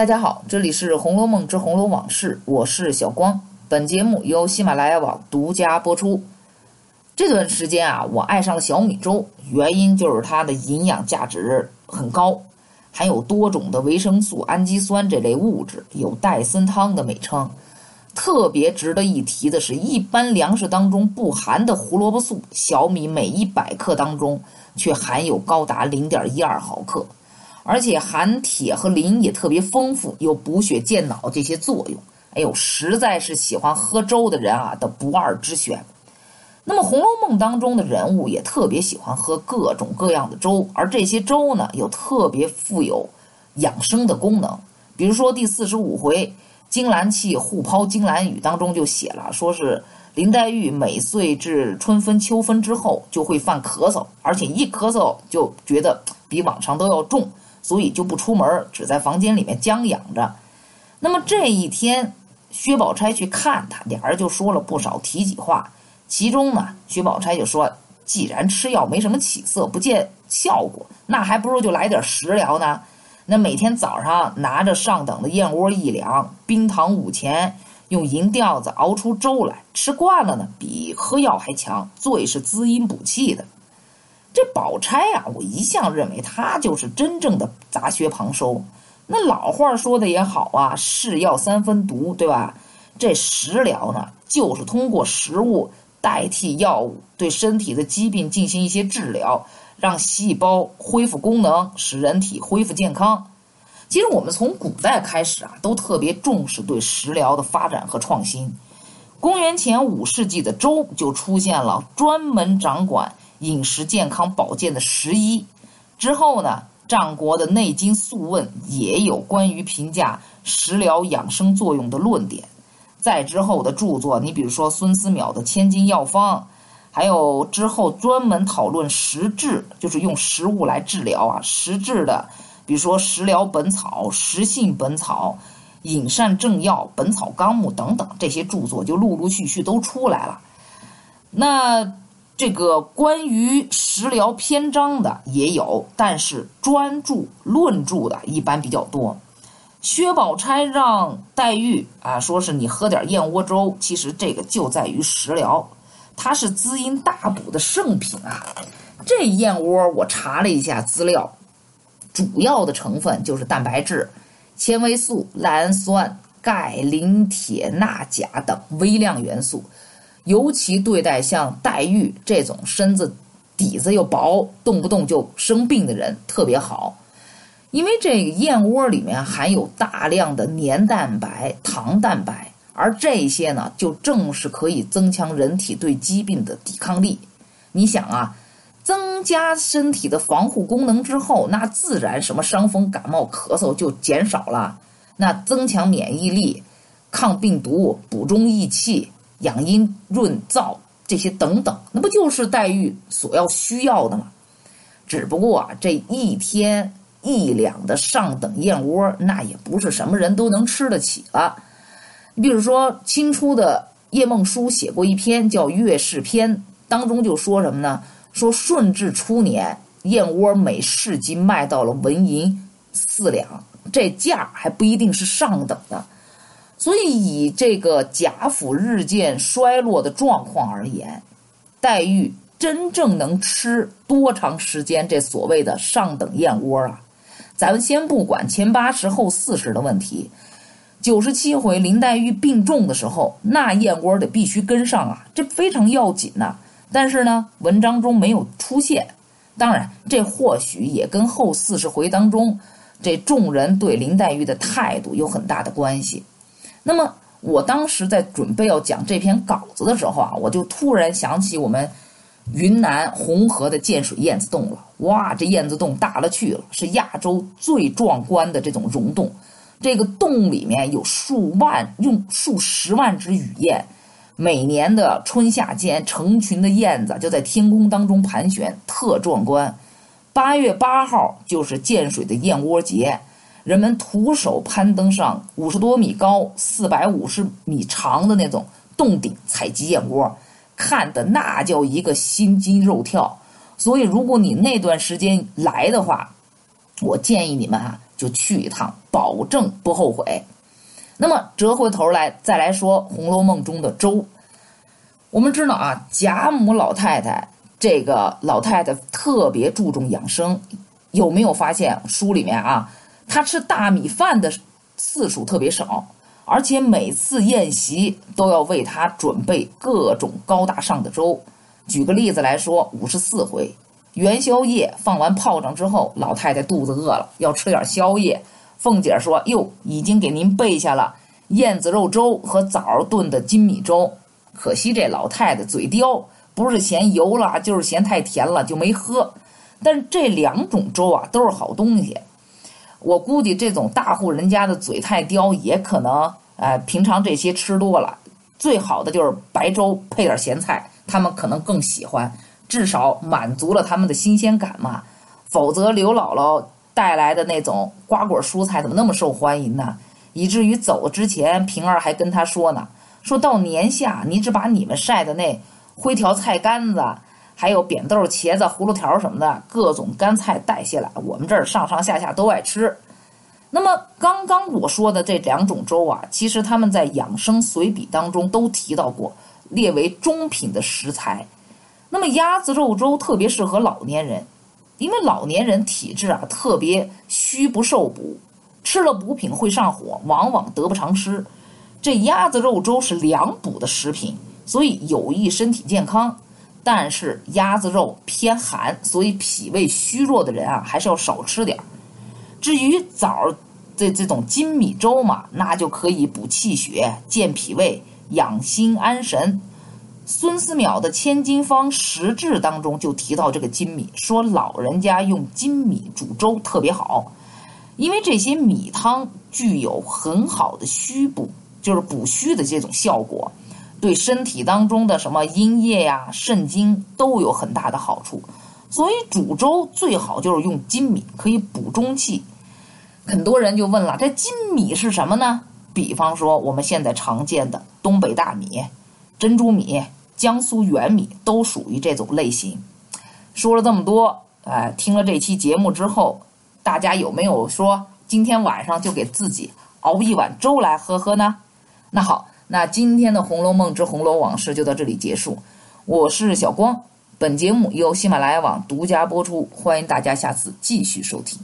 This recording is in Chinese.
大家好，这里是《红楼梦之红楼往事》，我是小光。本节目由喜马拉雅网独家播出。这段时间啊，我爱上了小米粥，原因就是它的营养价值很高，含有多种的维生素、氨基酸这类物质，有戴森汤的美称。特别值得一提的是，一般粮食当中不含的胡萝卜素，小米每一百克当中却含有高达零点一二毫克。而且含铁和磷也特别丰富，有补血健脑这些作用。哎呦，实在是喜欢喝粥的人啊的不二之选。那么《红楼梦》当中的人物也特别喜欢喝各种各样的粥，而这些粥呢又特别富有养生的功能。比如说第四十五回《金兰气互抛金兰语》当中就写了，说是林黛玉每岁至春分秋分之后就会犯咳嗽，而且一咳嗽就觉得比往常都要重。所以就不出门，只在房间里面将养着。那么这一天，薛宝钗去看他，俩人就说了不少体己话。其中呢，薛宝钗就说：“既然吃药没什么起色，不见效果，那还不如就来点食疗呢。那每天早上拿着上等的燕窝一两，冰糖五钱，用银吊子熬出粥来，吃惯了呢，比喝药还强，最是滋阴补气的。”这宝钗啊，我一向认为她就是真正的杂学旁收。那老话说的也好啊，“是药三分毒”，对吧？这食疗呢，就是通过食物代替药物，对身体的疾病进行一些治疗，让细胞恢复功能，使人体恢复健康。其实我们从古代开始啊，都特别重视对食疗的发展和创新。公元前五世纪的周就出现了专门掌管。饮食健康保健的十一之后呢，战国的《内经·素问》也有关于评价食疗养生作用的论点。再之后的著作，你比如说孙思邈的《千金药方》，还有之后专门讨论食治，就是用食物来治疗啊，食治的，比如说《食疗本草》《食性本草》《饮膳正要》《本草纲目》等等，这些著作就陆陆续续都出来了。那。这个关于食疗篇章的也有，但是专注论著的一般比较多。薛宝钗让黛玉啊，说是你喝点燕窝粥，其实这个就在于食疗，它是滋阴大补的圣品啊。这燕窝我查了一下资料，主要的成分就是蛋白质、纤维素、赖氨酸、钙、磷、铁、钠、钾等微量元素。尤其对待像黛玉这种身子底子又薄、动不动就生病的人特别好，因为这个燕窝里面含有大量的黏蛋白、糖蛋白，而这些呢，就正是可以增强人体对疾病的抵抗力。你想啊，增加身体的防护功能之后，那自然什么伤风、感冒、咳嗽就减少了。那增强免疫力、抗病毒、补中益气。养阴润燥这些等等，那不就是黛玉所要需要的吗？只不过啊，这一天一两的上等燕窝，那也不是什么人都能吃得起了。你比如说，清初的叶梦书写过一篇叫《月事篇》，当中就说什么呢？说顺治初年，燕窝每市斤卖到了纹银四两，这价还不一定是上等的。所以，以这个贾府日渐衰落的状况而言，黛玉真正能吃多长时间这所谓的上等燕窝啊？咱们先不管前八十后四十的问题，九十七回林黛玉病重的时候，那燕窝得必须跟上啊，这非常要紧呐。但是呢，文章中没有出现。当然，这或许也跟后四十回当中这众人对林黛玉的态度有很大的关系。那么，我当时在准备要讲这篇稿子的时候啊，我就突然想起我们云南红河的建水燕子洞了。哇，这燕子洞大了去了，是亚洲最壮观的这种溶洞。这个洞里面有数万、用数十万只雨燕，每年的春夏间，成群的燕子就在天空当中盘旋，特壮观。八月八号就是建水的燕窝节。人们徒手攀登上五十多米高、四百五十米长的那种洞顶采集燕窝，看的那叫一个心惊肉跳。所以，如果你那段时间来的话，我建议你们啊，就去一趟，保证不后悔。那么折回头来再来说《红楼梦》中的周，我们知道啊，贾母老太太这个老太太特别注重养生，有没有发现书里面啊，他吃大米饭的次数特别少，而且每次宴席都要为他准备各种高大上的粥。举个例子来说，五十四回元宵夜放完炮仗之后，老太太肚子饿了，要吃点宵夜。凤姐说：“哟，已经给您备下了燕子肉粥和枣炖的金米粥。可惜这老太太嘴刁，不是嫌油了，就是嫌太甜了，就没喝。但这两种粥啊，都是好东西。我估计这种大户人家的嘴太刁，也可能呃，平常这些吃多了，最好的就是白粥配点咸菜，他们可能更喜欢，至少满足了他们的新鲜感嘛。否则刘姥姥。”带来的那种瓜果蔬菜怎么那么受欢迎呢？以至于走之前，平儿还跟他说呢：“说到年下，你只把你们晒的那灰条菜干子，还有扁豆、茄子、葫芦条什么的各种干菜带下来，我们这儿上上下下都爱吃。”那么刚刚我说的这两种粥啊，其实他们在养生随笔当中都提到过，列为中品的食材。那么鸭子肉粥特别适合老年人。因为老年人体质啊特别虚不受补，吃了补品会上火，往往得不偿失。这鸭子肉粥是凉补的食品，所以有益身体健康。但是鸭子肉偏寒，所以脾胃虚弱的人啊还是要少吃点儿。至于枣这这种金米粥嘛，那就可以补气血、健脾胃、养心安神。孙思邈的《千金方十志》当中就提到这个金米，说老人家用金米煮粥特别好，因为这些米汤具有很好的虚补，就是补虚的这种效果，对身体当中的什么阴液呀、肾精都有很大的好处。所以煮粥最好就是用金米，可以补中气。很多人就问了，这金米是什么呢？比方说我们现在常见的东北大米、珍珠米。江苏圆米都属于这种类型。说了这么多，哎，听了这期节目之后，大家有没有说今天晚上就给自己熬一碗粥来喝喝呢？那好，那今天的《红楼梦之红楼往事》就到这里结束。我是小光，本节目由喜马拉雅网独家播出，欢迎大家下次继续收听。